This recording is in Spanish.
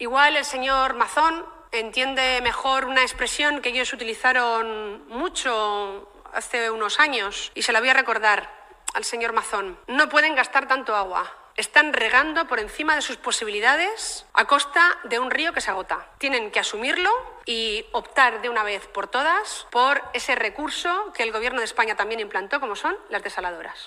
Igual el señor Mazón entiende mejor una expresión que ellos utilizaron mucho hace unos años y se la voy a recordar al señor Mazón. No pueden gastar tanto agua. Están regando por encima de sus posibilidades a costa de un río que se agota. Tienen que asumirlo y optar de una vez por todas por ese recurso que el Gobierno de España también implantó, como son las desaladoras.